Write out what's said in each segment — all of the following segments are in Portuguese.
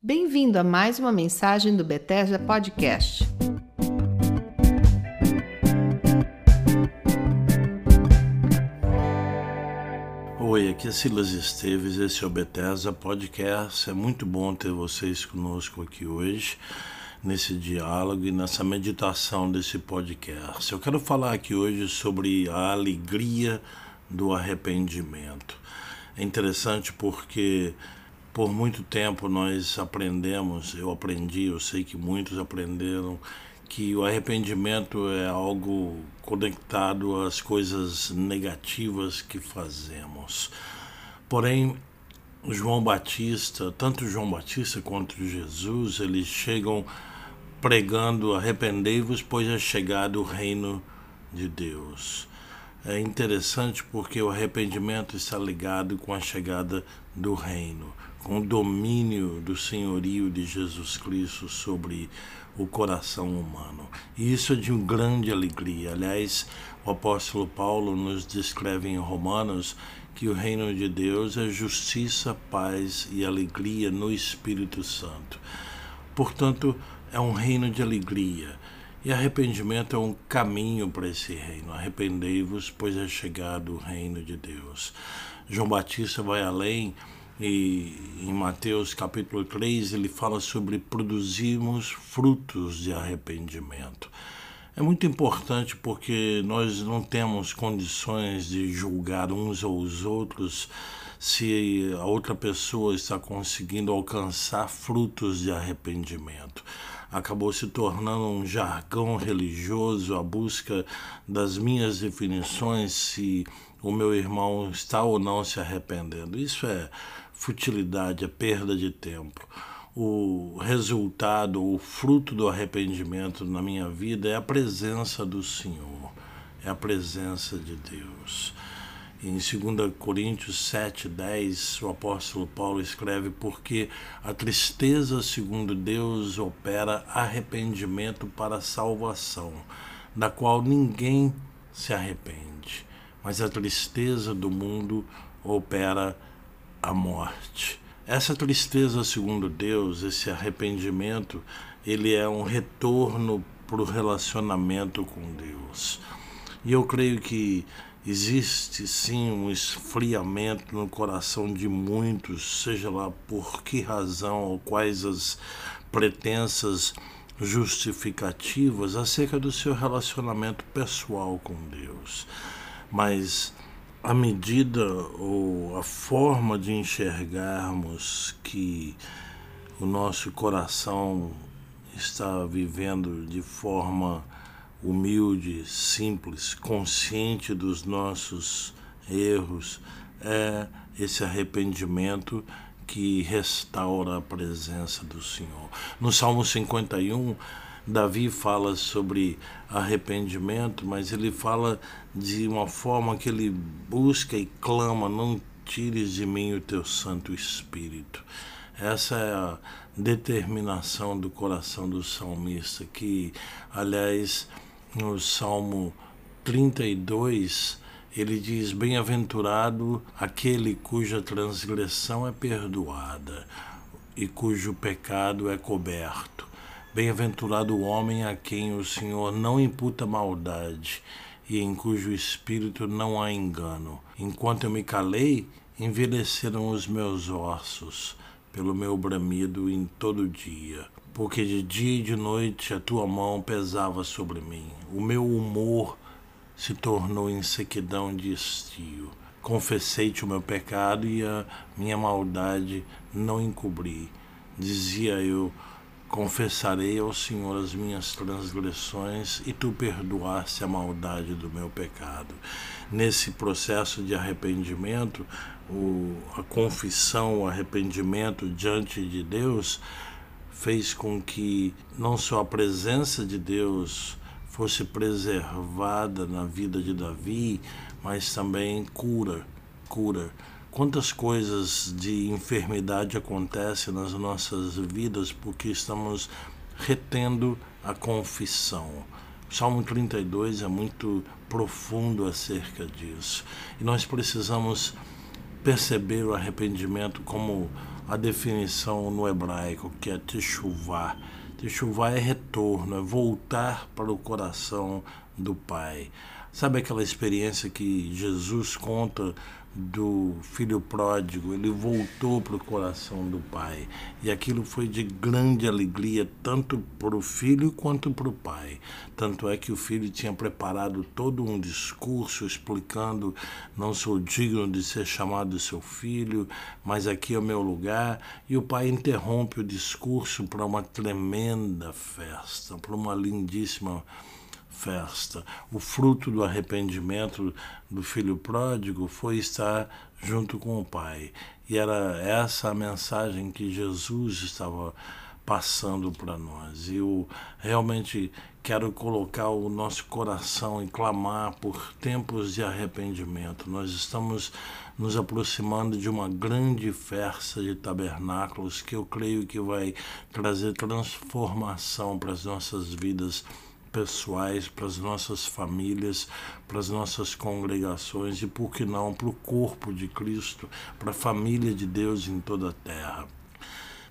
Bem-vindo a mais uma mensagem do Bethesda Podcast. Oi, aqui é Silas Esteves, esse é o Bethesda Podcast. É muito bom ter vocês conosco aqui hoje, nesse diálogo e nessa meditação desse podcast. Eu quero falar aqui hoje sobre a alegria do arrependimento. É interessante porque por muito tempo nós aprendemos, eu aprendi, eu sei que muitos aprenderam, que o arrependimento é algo conectado às coisas negativas que fazemos. Porém, João Batista, tanto João Batista quanto Jesus, eles chegam pregando: arrependei-vos, pois é chegado o reino de Deus. É interessante porque o arrependimento está ligado com a chegada do reino com o domínio do senhorio de Jesus Cristo sobre o coração humano. E isso é de uma grande alegria. Aliás, o apóstolo Paulo nos descreve em Romanos que o reino de Deus é justiça, paz e alegria no Espírito Santo. Portanto, é um reino de alegria. E arrependimento é um caminho para esse reino. Arrependei-vos, pois é chegado o reino de Deus. João Batista vai além e em Mateus capítulo 3 ele fala sobre produzirmos frutos de arrependimento. É muito importante porque nós não temos condições de julgar uns ou os outros se a outra pessoa está conseguindo alcançar frutos de arrependimento. Acabou se tornando um jargão religioso a busca das minhas definições se o meu irmão está ou não se arrependendo. Isso é futilidade, é perda de tempo. O resultado, o fruto do arrependimento na minha vida é a presença do Senhor, é a presença de Deus. Em 2 Coríntios 7, 10, o apóstolo Paulo escreve: Porque a tristeza, segundo Deus, opera arrependimento para a salvação, da qual ninguém se arrepende, mas a tristeza do mundo opera a morte. Essa tristeza, segundo Deus, esse arrependimento, ele é um retorno para o relacionamento com Deus. E eu creio que existe sim um esfriamento no coração de muitos, seja lá por que razão ou quais as pretensas justificativas acerca do seu relacionamento pessoal com Deus. Mas a medida ou a forma de enxergarmos que o nosso coração está vivendo de forma humilde, simples, consciente dos nossos erros, é esse arrependimento que restaura a presença do Senhor. No Salmo 51, Davi fala sobre arrependimento, mas ele fala de uma forma que ele busca e clama: não tires de mim o teu Santo Espírito. Essa é a determinação do coração do salmista, que, aliás, no Salmo 32, ele diz: Bem-aventurado aquele cuja transgressão é perdoada e cujo pecado é coberto. Bem-aventurado o homem a quem o Senhor não imputa maldade e em cujo espírito não há engano. Enquanto eu me calei, envelheceram os meus ossos pelo meu bramido em todo dia. Porque de dia e de noite a tua mão pesava sobre mim. O meu humor se tornou em sequidão de estio. Confessei-te o meu pecado e a minha maldade não encobri. Dizia eu, Confessarei ao Senhor as minhas transgressões e tu perdoaste a maldade do meu pecado. Nesse processo de arrependimento, o, a confissão, o arrependimento diante de Deus fez com que não só a presença de Deus fosse preservada na vida de Davi, mas também cura, cura Quantas coisas de enfermidade acontecem nas nossas vidas porque estamos retendo a confissão. O Salmo 32 é muito profundo acerca disso. E nós precisamos perceber o arrependimento como a definição no hebraico, que é techuvá. Techuvá é retorno, é voltar para o coração do Pai. Sabe aquela experiência que Jesus conta do filho pródigo, ele voltou para o coração do pai. E aquilo foi de grande alegria, tanto para o filho quanto para o pai. Tanto é que o filho tinha preparado todo um discurso explicando: não sou digno de ser chamado seu filho, mas aqui é o meu lugar. E o pai interrompe o discurso para uma tremenda festa, para uma lindíssima festa. O fruto do arrependimento do filho pródigo foi estar junto com o Pai. E era essa a mensagem que Jesus estava passando para nós. E eu realmente quero colocar o nosso coração e clamar por tempos de arrependimento. Nós estamos nos aproximando de uma grande festa de tabernáculos que eu creio que vai trazer transformação para as nossas vidas pessoais, para as nossas famílias, para as nossas congregações e, por que não, para o corpo de Cristo, para a família de Deus em toda a terra.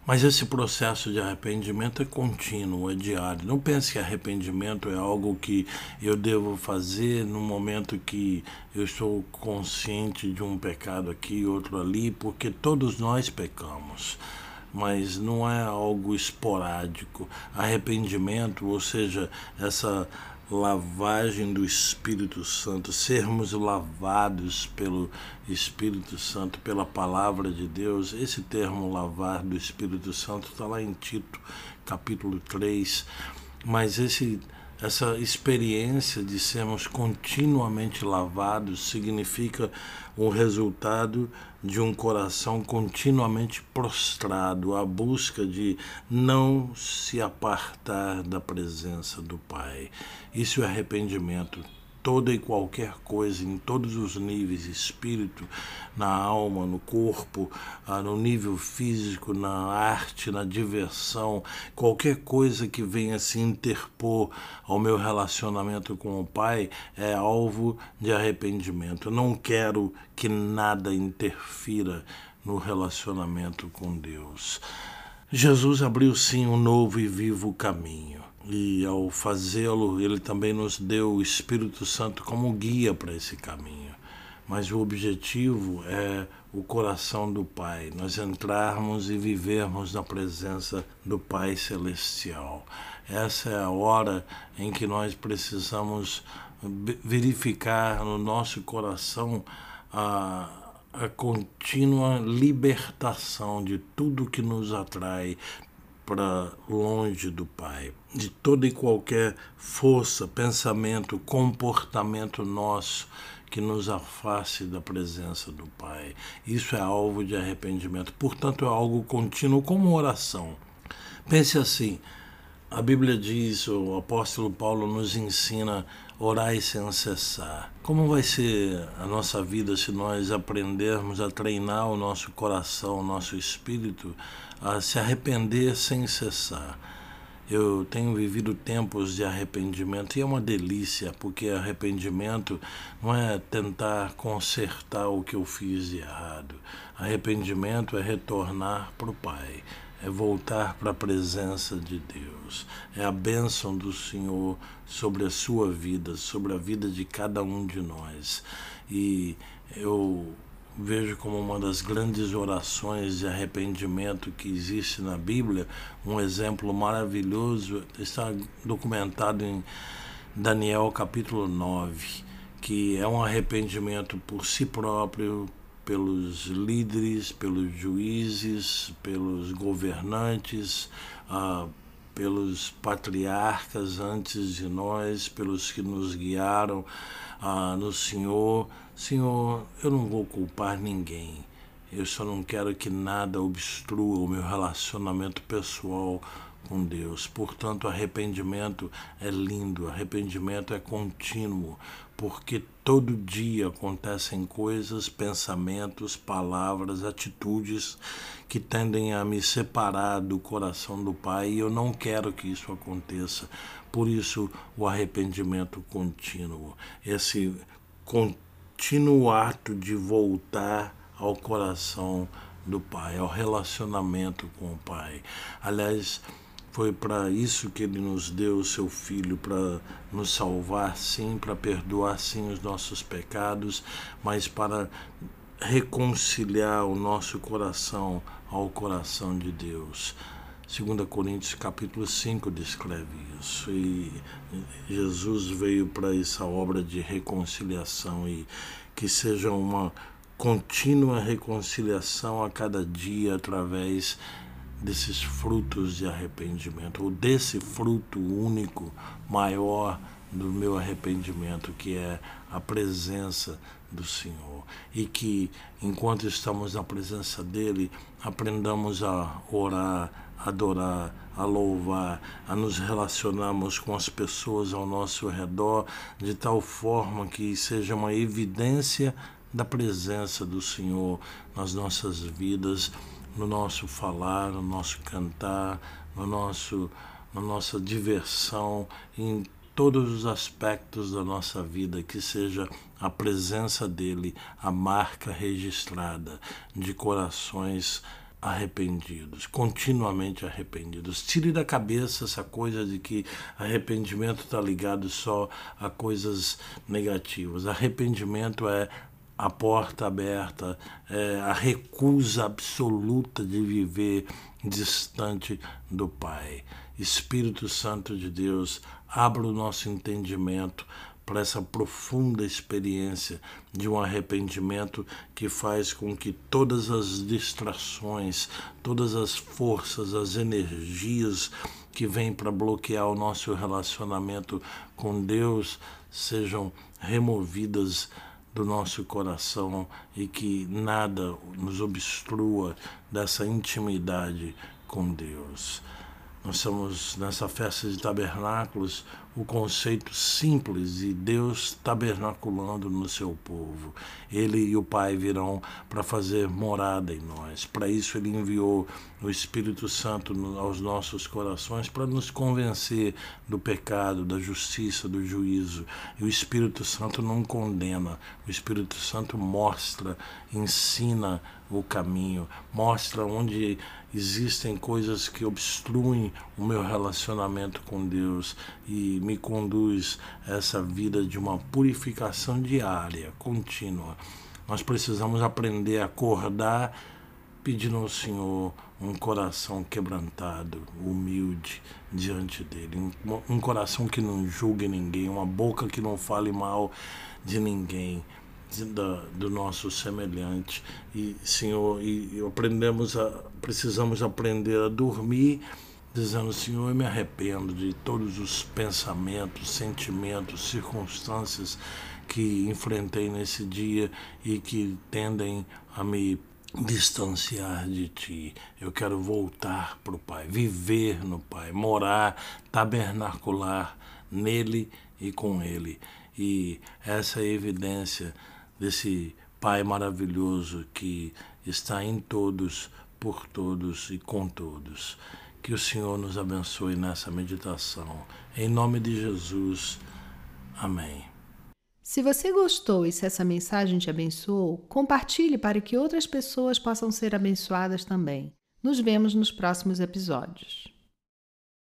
Mas esse processo de arrependimento é contínuo, é diário. Não pense que arrependimento é algo que eu devo fazer no momento que eu estou consciente de um pecado aqui e outro ali, porque todos nós pecamos mas não é algo esporádico. Arrependimento, ou seja, essa lavagem do Espírito Santo, sermos lavados pelo Espírito Santo, pela palavra de Deus. Esse termo lavar do Espírito Santo está lá em Tito, capítulo 3. Mas esse essa experiência de sermos continuamente lavados significa o resultado de um coração continuamente prostrado à busca de não se apartar da presença do Pai. Isso é arrependimento toda e qualquer coisa, em todos os níveis espírito, na alma, no corpo, ah, no nível físico, na arte, na diversão, qualquer coisa que venha se interpor ao meu relacionamento com o Pai é alvo de arrependimento. Eu não quero que nada interfira no relacionamento com Deus. Jesus abriu sim um novo e vivo caminho e ao fazê-lo, ele também nos deu o Espírito Santo como guia para esse caminho. Mas o objetivo é o coração do Pai, nós entrarmos e vivermos na presença do Pai Celestial. Essa é a hora em que nós precisamos verificar no nosso coração a, a contínua libertação de tudo que nos atrai, para longe do Pai, de toda e qualquer força, pensamento, comportamento nosso que nos afaste da presença do Pai. Isso é alvo de arrependimento, portanto, é algo contínuo, como oração. Pense assim: a Bíblia diz, o apóstolo Paulo nos ensina orar sem cessar. Como vai ser a nossa vida se nós aprendermos a treinar o nosso coração, o nosso espírito a se arrepender sem cessar? Eu tenho vivido tempos de arrependimento e é uma delícia, porque arrependimento não é tentar consertar o que eu fiz de errado. Arrependimento é retornar para o Pai é voltar para a presença de Deus, é a bênção do Senhor sobre a sua vida, sobre a vida de cada um de nós. E eu vejo como uma das grandes orações de arrependimento que existe na Bíblia, um exemplo maravilhoso, está documentado em Daniel capítulo 9, que é um arrependimento por si próprio, pelos líderes, pelos juízes, pelos governantes, ah, pelos patriarcas antes de nós, pelos que nos guiaram ah, no Senhor. Senhor, eu não vou culpar ninguém. Eu só não quero que nada obstrua o meu relacionamento pessoal com Deus. Portanto, arrependimento é lindo, arrependimento é contínuo, porque todo dia acontecem coisas, pensamentos, palavras, atitudes que tendem a me separar do coração do Pai e eu não quero que isso aconteça. Por isso, o arrependimento contínuo, esse contínuo ato de voltar ao coração do Pai, ao relacionamento com o Pai. Aliás, foi para isso que ele nos deu o seu filho, para nos salvar, sim, para perdoar, sim, os nossos pecados, mas para reconciliar o nosso coração ao coração de Deus. 2 Coríntios capítulo 5 descreve isso. E Jesus veio para essa obra de reconciliação e que seja uma contínua reconciliação a cada dia através desses frutos de arrependimento, ou desse fruto único, maior do meu arrependimento, que é a presença do Senhor. E que, enquanto estamos na presença dEle, aprendamos a orar, adorar, a louvar, a nos relacionarmos com as pessoas ao nosso redor de tal forma que seja uma evidência da presença do Senhor nas nossas vidas, no nosso falar, no nosso cantar, no nosso, na nossa diversão, em todos os aspectos da nossa vida, que seja a presença dele, a marca registrada de corações arrependidos, continuamente arrependidos. Tire da cabeça essa coisa de que arrependimento está ligado só a coisas negativas. Arrependimento é a porta aberta, é a recusa absoluta de viver distante do Pai. Espírito Santo de Deus, abra o nosso entendimento para essa profunda experiência de um arrependimento que faz com que todas as distrações, todas as forças, as energias que vêm para bloquear o nosso relacionamento com Deus sejam removidas do nosso coração e que nada nos obstrua dessa intimidade com Deus. Nós estamos nessa festa de tabernáculos, o conceito simples de Deus tabernaculando no seu povo. Ele e o Pai virão para fazer morada em nós. Para isso, ele enviou o Espírito Santo aos nossos corações para nos convencer do pecado, da justiça, do juízo. E o Espírito Santo não condena, o Espírito Santo mostra, ensina o caminho, mostra onde existem coisas que obstruem o meu relacionamento com Deus e me conduz a essa vida de uma purificação diária, contínua. Nós precisamos aprender a acordar pedindo ao Senhor um coração quebrantado, humilde diante dele, um, um coração que não julgue ninguém, uma boca que não fale mal de ninguém da, do nosso semelhante. E, Senhor, e, aprendemos a, precisamos aprender a dormir dizendo, Senhor, eu me arrependo de todos os pensamentos, sentimentos, circunstâncias que enfrentei nesse dia e que tendem a me distanciar de ti. Eu quero voltar para o Pai, viver no Pai, morar, tabernacular nele e com ele. E essa é a evidência desse Pai maravilhoso que está em todos, por todos e com todos. Que o Senhor nos abençoe nessa meditação. Em nome de Jesus. Amém. Se você gostou e se essa mensagem te abençoou, compartilhe para que outras pessoas possam ser abençoadas também. Nos vemos nos próximos episódios.